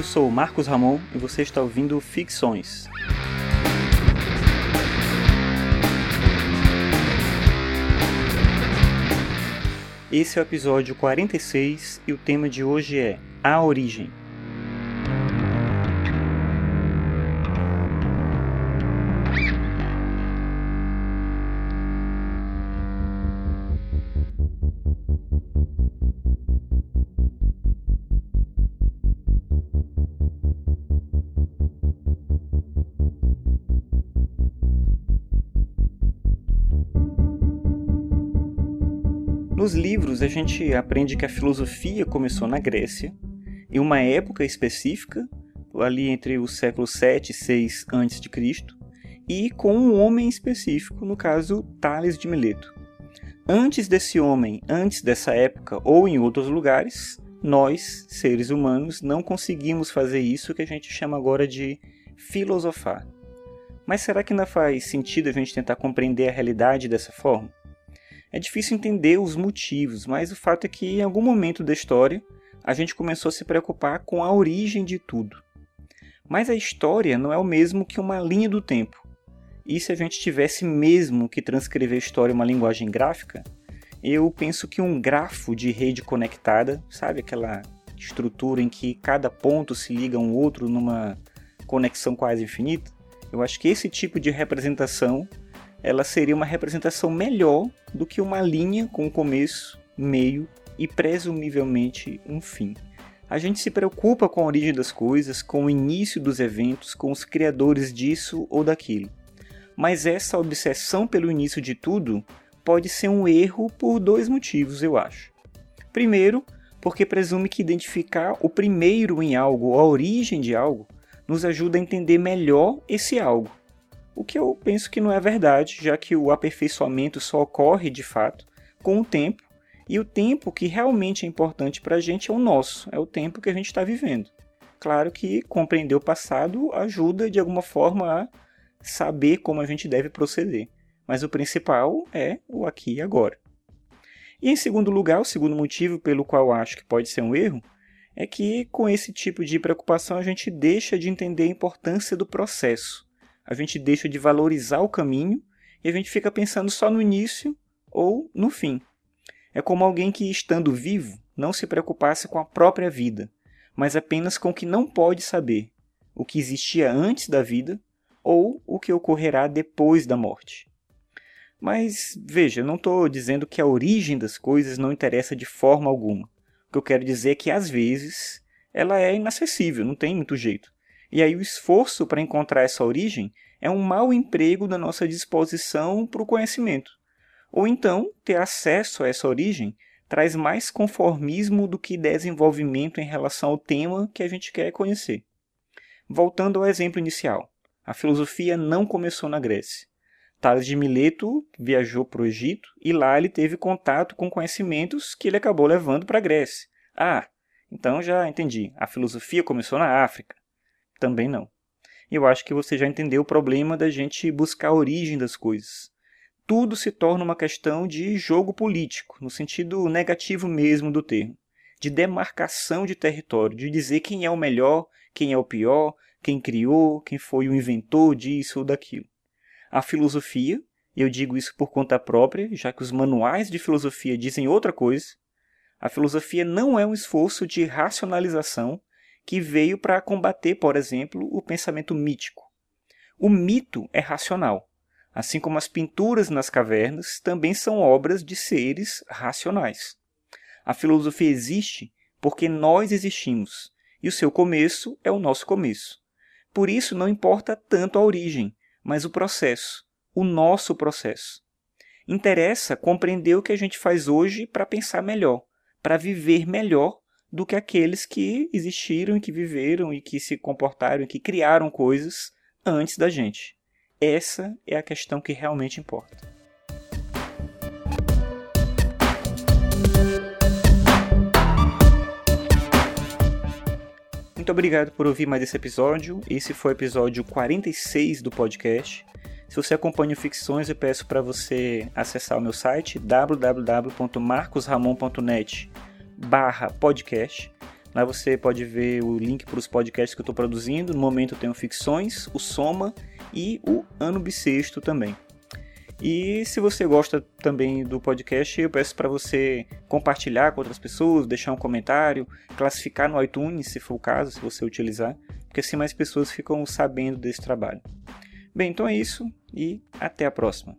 Eu sou Marcos Ramon e você está ouvindo Ficções. Esse é o episódio 46 e o tema de hoje é A Origem. Nos livros, a gente aprende que a filosofia começou na Grécia, em uma época específica, ali entre o século 7 e 6 a.C., e com um homem específico, no caso Tales de Mileto. Antes desse homem, antes dessa época ou em outros lugares, nós, seres humanos, não conseguimos fazer isso que a gente chama agora de filosofar. Mas será que ainda faz sentido a gente tentar compreender a realidade dessa forma? É difícil entender os motivos, mas o fato é que em algum momento da história a gente começou a se preocupar com a origem de tudo. Mas a história não é o mesmo que uma linha do tempo. E se a gente tivesse mesmo que transcrever a história em uma linguagem gráfica, eu penso que um grafo de rede conectada, sabe aquela estrutura em que cada ponto se liga a um outro numa conexão quase infinita, eu acho que esse tipo de representação ela seria uma representação melhor do que uma linha com começo, meio e presumivelmente um fim. A gente se preocupa com a origem das coisas, com o início dos eventos, com os criadores disso ou daquilo. Mas essa obsessão pelo início de tudo pode ser um erro por dois motivos, eu acho. Primeiro, porque presume que identificar o primeiro em algo, a origem de algo, nos ajuda a entender melhor esse algo o que eu penso que não é verdade, já que o aperfeiçoamento só ocorre de fato com o tempo, e o tempo que realmente é importante para a gente é o nosso, é o tempo que a gente está vivendo. Claro que compreender o passado ajuda de alguma forma a saber como a gente deve proceder, mas o principal é o aqui e agora. E em segundo lugar, o segundo motivo pelo qual acho que pode ser um erro é que com esse tipo de preocupação a gente deixa de entender a importância do processo a gente deixa de valorizar o caminho e a gente fica pensando só no início ou no fim. É como alguém que, estando vivo, não se preocupasse com a própria vida, mas apenas com o que não pode saber, o que existia antes da vida ou o que ocorrerá depois da morte. Mas veja, eu não estou dizendo que a origem das coisas não interessa de forma alguma. O que eu quero dizer é que às vezes ela é inacessível, não tem muito jeito. E aí o esforço para encontrar essa origem é um mau emprego da nossa disposição para o conhecimento. Ou então, ter acesso a essa origem traz mais conformismo do que desenvolvimento em relação ao tema que a gente quer conhecer. Voltando ao exemplo inicial, a filosofia não começou na Grécia. Tales de Mileto viajou para o Egito e lá ele teve contato com conhecimentos que ele acabou levando para a Grécia. Ah, então já entendi. A filosofia começou na África também não. Eu acho que você já entendeu o problema da gente buscar a origem das coisas. Tudo se torna uma questão de jogo político, no sentido negativo mesmo do termo, de demarcação de território, de dizer quem é o melhor, quem é o pior, quem criou, quem foi o inventor disso ou daquilo. A filosofia, e eu digo isso por conta própria, já que os manuais de filosofia dizem outra coisa, a filosofia não é um esforço de racionalização que veio para combater, por exemplo, o pensamento mítico. O mito é racional, assim como as pinturas nas cavernas também são obras de seres racionais. A filosofia existe porque nós existimos, e o seu começo é o nosso começo. Por isso não importa tanto a origem, mas o processo, o nosso processo. Interessa compreender o que a gente faz hoje para pensar melhor, para viver melhor do que aqueles que existiram e que viveram e que se comportaram e que criaram coisas antes da gente. Essa é a questão que realmente importa. Muito obrigado por ouvir mais esse episódio. Esse foi o episódio 46 do podcast. Se você acompanha ficções, eu peço para você acessar o meu site www.marcosramon.net barra podcast. Lá você pode ver o link para os podcasts que eu estou produzindo. No momento eu tenho Ficções, o Soma e o Ano Bissexto também. E se você gosta também do podcast, eu peço para você compartilhar com outras pessoas, deixar um comentário, classificar no iTunes, se for o caso, se você utilizar, porque assim mais pessoas ficam sabendo desse trabalho. Bem, então é isso e até a próxima.